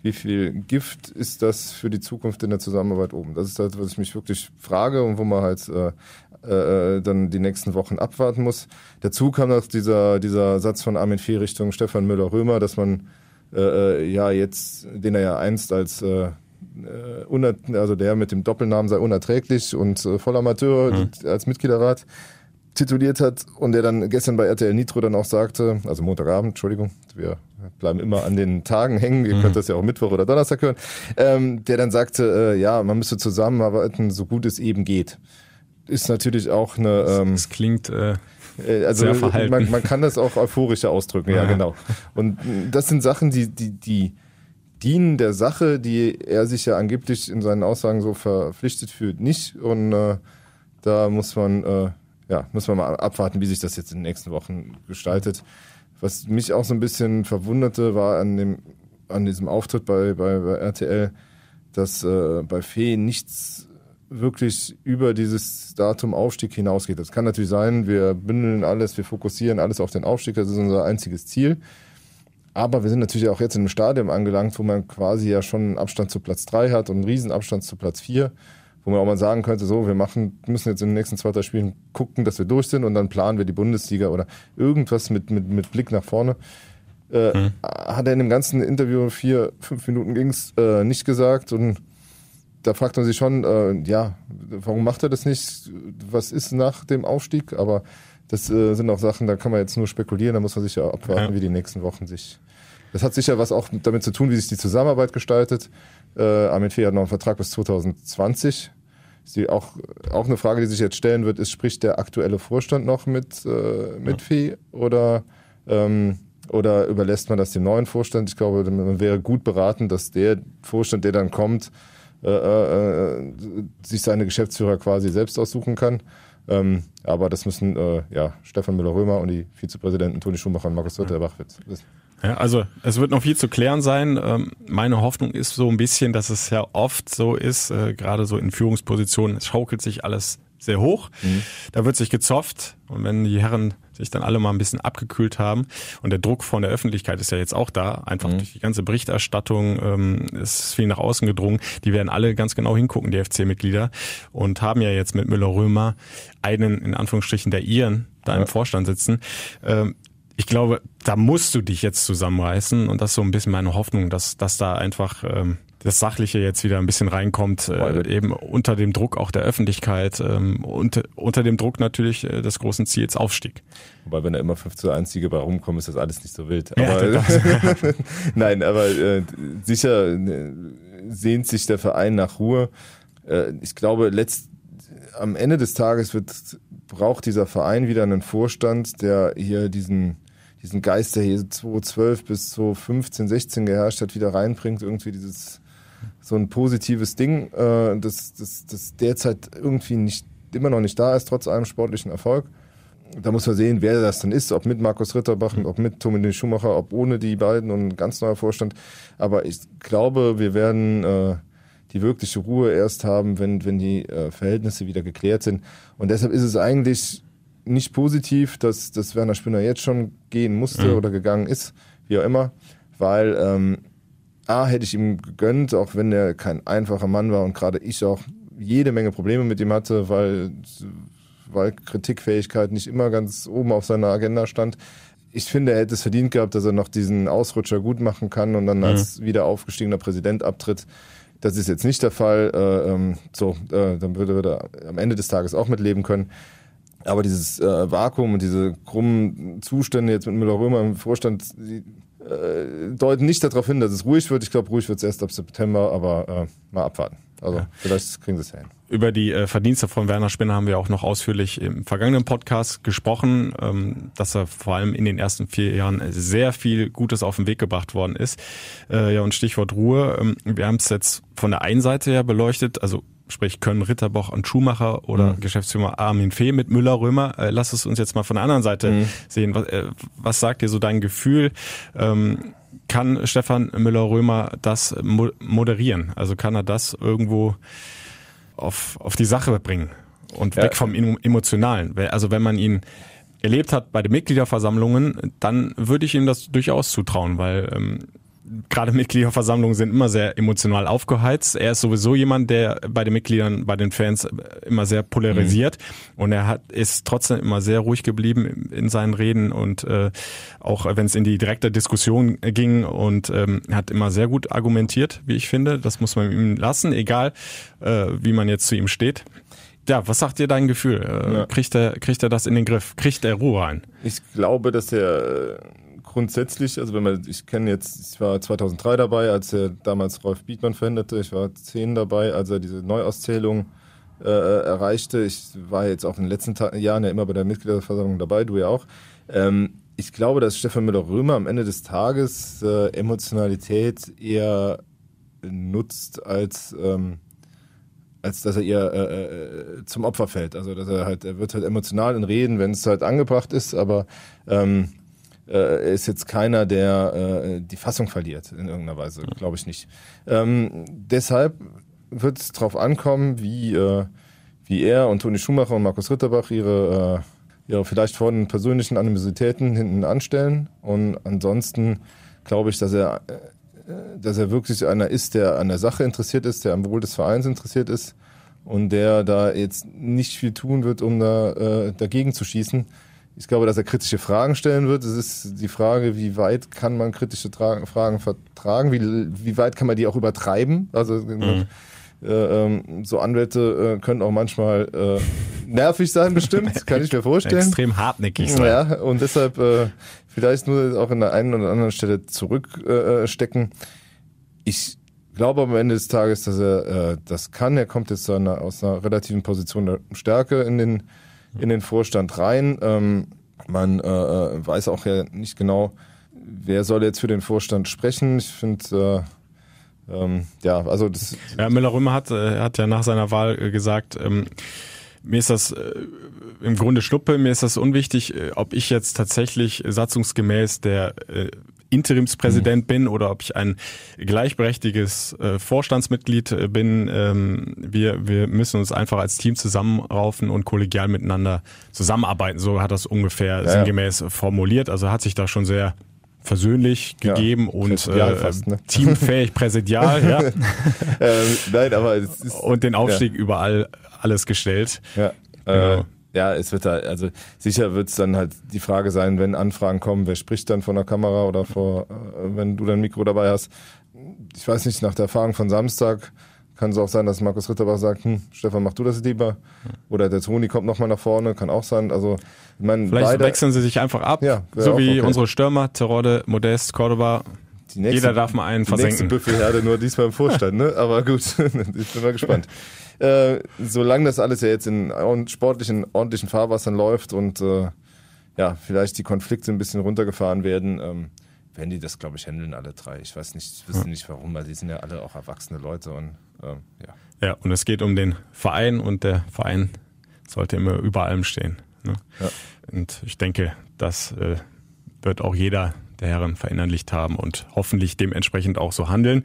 wie viel Gift ist das für die Zukunft in der Zusammenarbeit oben? Das ist halt, was ich mich wirklich frage und wo man halt äh, äh, dann die nächsten Wochen abwarten muss. Dazu kam noch dieser, dieser Satz von Armin Fee Richtung Stefan Müller-Römer, dass man äh, äh ja jetzt, den er ja einst als äh, äh also der mit dem Doppelnamen sei unerträglich und äh, Vollamateur mhm. als Mitgliederrat tituliert hat und der dann gestern bei RTL Nitro dann auch sagte, also Montagabend, Entschuldigung, wir bleiben immer an den Tagen hängen, ihr mhm. könnt das ja auch Mittwoch oder Donnerstag hören, ähm, der dann sagte, äh, ja, man müsste zusammenarbeiten, so gut es eben geht. Ist natürlich auch eine... Ähm, das klingt... Äh äh, also. Man, man, kann das auch euphorischer ausdrücken, ja, ja, genau. Und das sind Sachen, die, die, die dienen der Sache, die er sich ja angeblich in seinen Aussagen so verpflichtet fühlt, nicht. Und äh, da muss man äh, ja, müssen wir mal abwarten, wie sich das jetzt in den nächsten Wochen gestaltet. Was mich auch so ein bisschen verwunderte, war an dem, an diesem Auftritt bei, bei, bei RTL, dass äh, bei Fee nichts wirklich über dieses Datum Aufstieg hinausgeht. Das kann natürlich sein, wir bündeln alles, wir fokussieren alles auf den Aufstieg, das ist unser einziges Ziel. Aber wir sind natürlich auch jetzt in einem Stadium angelangt, wo man quasi ja schon einen Abstand zu Platz 3 hat und einen Riesenabstand zu Platz 4 wo man auch mal sagen könnte, so, wir machen, müssen jetzt in den nächsten zwei, drei Spielen gucken, dass wir durch sind und dann planen wir die Bundesliga oder irgendwas mit, mit, mit Blick nach vorne. Äh, mhm. Hat er in dem ganzen Interview vier, fünf Minuten ging's äh, nicht gesagt und da fragt man sich schon, äh, ja, warum macht er das nicht? Was ist nach dem Aufstieg? Aber das äh, sind auch Sachen, da kann man jetzt nur spekulieren, da muss man sich ja abwarten, ja. wie die nächsten Wochen sich. Das hat sicher was auch damit zu tun, wie sich die Zusammenarbeit gestaltet. Äh, Armin Fee hat noch einen Vertrag bis 2020. Ist die auch, auch eine Frage, die sich jetzt stellen wird, ist, spricht der aktuelle Vorstand noch mit, äh, mit ja. Fee oder, ähm, oder überlässt man das dem neuen Vorstand? Ich glaube, man wäre gut beraten, dass der Vorstand, der dann kommt, äh, äh, äh sich seine Geschäftsführer quasi selbst aussuchen kann. Ähm, aber das müssen äh, ja, Stefan Müller-Römer und die Vizepräsidenten Toni Schumacher und Markus Rütterbach wissen. Ja, also es wird noch viel zu klären sein. Ähm, meine Hoffnung ist so ein bisschen, dass es ja oft so ist, äh, gerade so in Führungspositionen, es schaukelt sich alles sehr hoch. Mhm. Da wird sich gezofft und wenn die Herren sich dann alle mal ein bisschen abgekühlt haben und der Druck von der Öffentlichkeit ist ja jetzt auch da, einfach mhm. durch die ganze Berichterstattung ähm, ist viel nach außen gedrungen. Die werden alle ganz genau hingucken, die FC-Mitglieder und haben ja jetzt mit Müller-Römer einen in Anführungsstrichen der Iren da ja. im Vorstand sitzen. Ähm, ich glaube, da musst du dich jetzt zusammenreißen und das ist so ein bisschen meine Hoffnung, dass, dass da einfach ähm, das Sachliche jetzt wieder ein bisschen reinkommt, äh, eben unter dem Druck auch der Öffentlichkeit ähm, und unter dem Druck natürlich äh, des großen Ziels Aufstieg. Wobei, wenn da immer 5 zu 1 Siege bei rumkommen, ist das alles nicht so wild. Aber, ja, Nein, aber äh, sicher äh, sehnt sich der Verein nach Ruhe. Äh, ich glaube, letzt, am Ende des Tages wird, braucht dieser Verein wieder einen Vorstand, der hier diesen diesen Geist, der hier 2012 bis 2015, 16 geherrscht hat, wieder reinbringt, irgendwie dieses so ein positives Ding, äh, das, das, das derzeit irgendwie nicht immer noch nicht da ist, trotz allem sportlichen Erfolg. Da muss man sehen, wer das dann ist, ob mit Markus Ritterbach, ob mit Tommy Schumacher, ob ohne die beiden und ein ganz neuer Vorstand. Aber ich glaube, wir werden äh, die wirkliche Ruhe erst haben, wenn, wenn die äh, Verhältnisse wieder geklärt sind. Und deshalb ist es eigentlich nicht positiv, dass, dass Werner Spinner jetzt schon gehen musste mhm. oder gegangen ist, wie auch immer, weil ähm, A, hätte ich ihm gegönnt, auch wenn er kein einfacher Mann war und gerade ich auch jede Menge Probleme mit ihm hatte, weil, weil Kritikfähigkeit nicht immer ganz oben auf seiner Agenda stand. Ich finde, er hätte es verdient gehabt, dass er noch diesen Ausrutscher gut machen kann und dann mhm. als wieder aufgestiegener Präsident abtritt. Das ist jetzt nicht der Fall. Äh, ähm, so, äh, dann würde er am Ende des Tages auch mitleben können. Aber dieses äh, Vakuum und diese krummen Zustände jetzt mit Müller-Römer im Vorstand, die äh, deuten nicht darauf hin, dass es ruhig wird. Ich glaube, ruhig wird es erst ab September, aber äh, mal abwarten. Also ja. vielleicht kriegen sie es hin. Über die äh, Verdienste von Werner Spinner haben wir auch noch ausführlich im vergangenen Podcast gesprochen, ähm, dass er vor allem in den ersten vier Jahren sehr viel Gutes auf den Weg gebracht worden ist. Äh, ja, und Stichwort Ruhe. Ähm, wir haben es jetzt von der einen Seite her beleuchtet, also sprich können Ritterboch und Schumacher oder mhm. Geschäftsführer Armin Fee mit Müller-Römer. Äh, lass es uns jetzt mal von der anderen Seite mhm. sehen. Was, äh, was sagt dir so dein Gefühl? Ähm, kann Stefan Müller-Römer das moderieren? Also kann er das irgendwo auf, auf die Sache bringen und ja. weg vom Emotionalen? Also wenn man ihn erlebt hat bei den Mitgliederversammlungen, dann würde ich ihm das durchaus zutrauen, weil ähm, gerade Mitgliederversammlungen sind immer sehr emotional aufgeheizt. Er ist sowieso jemand, der bei den Mitgliedern, bei den Fans immer sehr polarisiert mhm. und er hat ist trotzdem immer sehr ruhig geblieben in seinen Reden und äh, auch wenn es in die direkte Diskussion ging und ähm, hat immer sehr gut argumentiert, wie ich finde. Das muss man ihm lassen, egal äh, wie man jetzt zu ihm steht. Ja, was sagt dir dein Gefühl? Äh, ja. Kriegt er kriegt er das in den Griff? Kriegt er Ruhe rein? Ich glaube, dass er grundsätzlich, also wenn man, ich kenne jetzt, ich war 2003 dabei, als er damals Rolf Bietmann veränderte, ich war 10 dabei, als er diese Neuauszählung äh, erreichte. Ich war jetzt auch in den letzten Ta Jahren ja immer bei der Mitgliederversammlung dabei, du ja auch. Ähm, ich glaube, dass Stefan Müller-Römer am Ende des Tages äh, Emotionalität eher nutzt als ähm, als dass er ihr äh, äh, zum Opfer fällt. Also dass er halt, er wird halt emotional in Reden, wenn es halt angebracht ist, aber ähm, äh, ist jetzt keiner, der äh, die Fassung verliert in irgendeiner Weise, glaube ich nicht. Ähm, deshalb wird es darauf ankommen, wie, äh, wie er und Toni Schumacher und Markus Ritterbach ihre, äh, ihre vielleicht vorhandenen persönlichen Animositäten hinten anstellen. Und ansonsten glaube ich, dass er, äh, dass er wirklich einer ist, der an der Sache interessiert ist, der am Wohl des Vereins interessiert ist und der da jetzt nicht viel tun wird, um da äh, dagegen zu schießen ich glaube, dass er kritische Fragen stellen wird. Es ist die Frage, wie weit kann man kritische Tra Fragen vertragen? Wie, wie weit kann man die auch übertreiben? Also mhm. äh, ähm, so Anwälte äh, können auch manchmal äh, nervig sein, bestimmt, kann ich mir vorstellen. Extrem hartnäckig sein. Ja, und deshalb äh, vielleicht nur auch in der einen oder anderen Stelle zurückstecken. ich glaube am Ende des Tages, dass er äh, das kann. Er kommt jetzt einer, aus einer relativen Position der Stärke in den in den Vorstand rein. Ähm, man äh, äh, weiß auch ja nicht genau, wer soll jetzt für den Vorstand sprechen. Ich finde, äh, ähm, ja, also das. Ja, Müller-Römer hat, äh, hat ja nach seiner Wahl äh, gesagt, ähm, mir ist das äh, im Grunde Schnuppe, mir ist das unwichtig, äh, ob ich jetzt tatsächlich satzungsgemäß der äh, Interimspräsident mhm. bin oder ob ich ein gleichberechtigtes äh, Vorstandsmitglied äh, bin. Ähm, wir, wir müssen uns einfach als Team zusammenraufen und kollegial miteinander zusammenarbeiten. So hat das ungefähr ja, sinngemäß ja. formuliert. Also hat sich da schon sehr versöhnlich gegeben ja, und äh, fast, ne? teamfähig, präsidial, ja. ähm, nein, aber es ist, und den Aufstieg überall alles gestellt. Ja. Genau. Ja, es wird da, also sicher wird es dann halt die Frage sein, wenn Anfragen kommen, wer spricht dann von der Kamera oder vor, äh, wenn du dein Mikro dabei hast. Ich weiß nicht, nach der Erfahrung von Samstag kann es auch sein, dass Markus Ritterbach sagt, hm, Stefan, mach du das lieber. Oder der Toni kommt nochmal nach vorne, kann auch sein. Also, ich meine, Vielleicht beide, wechseln sie sich einfach ab, ja, so wie okay. unsere Stürmer, Terode, Modest, Cordoba. Nächste, Jeder darf mal einen versenken. Die nächste Büffelherde nur diesmal im Vorstand, ne? Aber gut, ich bin mal gespannt. Äh, solange das alles ja jetzt in sportlichen, ordentlichen Fahrwassern läuft und äh, ja, vielleicht die Konflikte ein bisschen runtergefahren werden, ähm, werden die das, glaube ich, handeln, alle drei. Ich weiß nicht, ich wüsste nicht warum, weil die sind ja alle auch erwachsene Leute und ähm, ja. Ja, und es geht um den Verein und der Verein sollte immer über allem stehen. Ne? Ja. Und ich denke, das äh, wird auch jeder der Herren verinnerlicht haben und hoffentlich dementsprechend auch so handeln.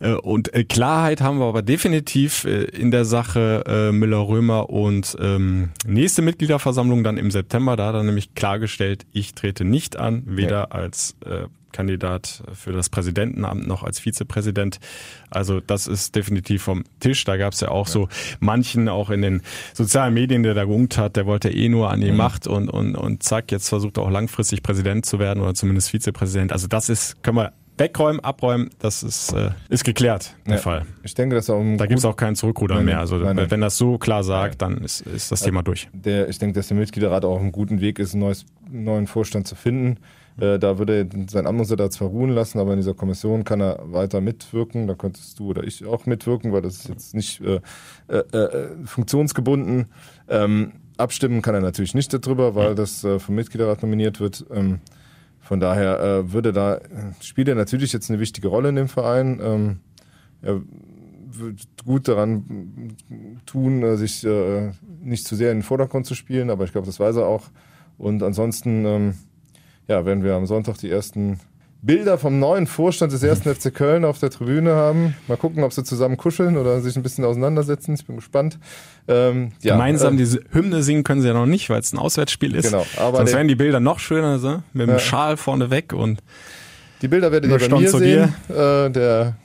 Äh, und äh, Klarheit haben wir aber definitiv äh, in der Sache Müller-Römer und ähm, nächste Mitgliederversammlung dann im September. Da hat er nämlich klargestellt, ich trete nicht an, weder als Kandidat für das Präsidentenamt noch als Vizepräsident. Also das ist definitiv vom Tisch. Da gab es ja auch ja. so manchen auch in den sozialen Medien, der da geungt hat, der wollte eh nur an die mhm. Macht und, und, und zack, jetzt versucht er auch langfristig Präsident zu werden oder zumindest Vizepräsident. Also das ist, können wir wegräumen, abräumen, das ist, äh, ist geklärt, der ja, Fall. Ich denke, dass auch Da gibt es auch keinen Zurückrudern nein, mehr. Also nein, nein. wenn das so klar sagt, dann ist, ist das Thema durch. Der, ich denke, dass der Mitgliederrat auch auf einem guten Weg ist, einen neuen Vorstand zu finden. Äh, da würde er sein da zwar ruhen lassen, aber in dieser Kommission kann er weiter mitwirken. Da könntest du oder ich auch mitwirken, weil das ist jetzt nicht äh, äh, äh, funktionsgebunden. Ähm, abstimmen kann er natürlich nicht darüber, weil das äh, vom Mitgliederrat nominiert wird. Ähm, von daher würde da, spielt er natürlich jetzt eine wichtige Rolle in dem Verein. Ähm, er wird gut daran tun, sich nicht zu sehr in den Vordergrund zu spielen, aber ich glaube, das weiß er auch. Und ansonsten ähm, ja, werden wir am Sonntag die ersten Bilder vom neuen Vorstand des ersten FC Köln auf der Tribüne haben. Mal gucken, ob sie zusammen kuscheln oder sich ein bisschen auseinandersetzen. Ich bin gespannt. Ähm, ja, Gemeinsam äh, diese Hymne singen können sie ja noch nicht, weil es ein Auswärtsspiel ist. Genau, aber Sonst wären die Bilder noch schöner, so, mit dem ja. Schal vorne weg und die Bilder werdet ihr bei mir sehen. Äh, der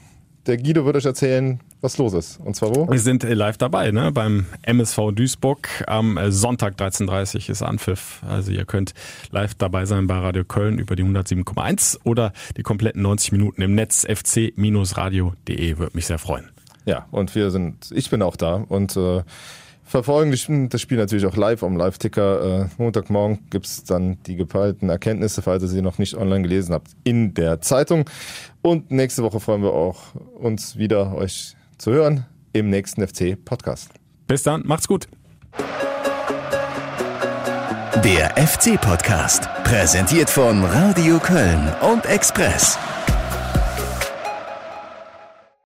der Guido wird euch erzählen, was los ist. Und zwar wo? Wir sind äh, live dabei, ne? Beim MSV Duisburg. Am äh, Sonntag 13.30 Uhr ist Anpfiff. Also ihr könnt live dabei sein bei Radio Köln über die 107,1 oder die kompletten 90 Minuten im Netz fc-radio.de. Würde mich sehr freuen. Ja, und wir sind, ich bin auch da und äh, verfolgen das Spiel natürlich auch live am Live-Ticker. Äh, Montagmorgen gibt's dann die gepeilten Erkenntnisse, falls ihr sie noch nicht online gelesen habt, in der Zeitung. Und nächste Woche freuen wir auch uns wieder, euch zu hören im nächsten FC-Podcast. Bis dann, macht's gut. Der FC-Podcast, präsentiert von Radio Köln und Express.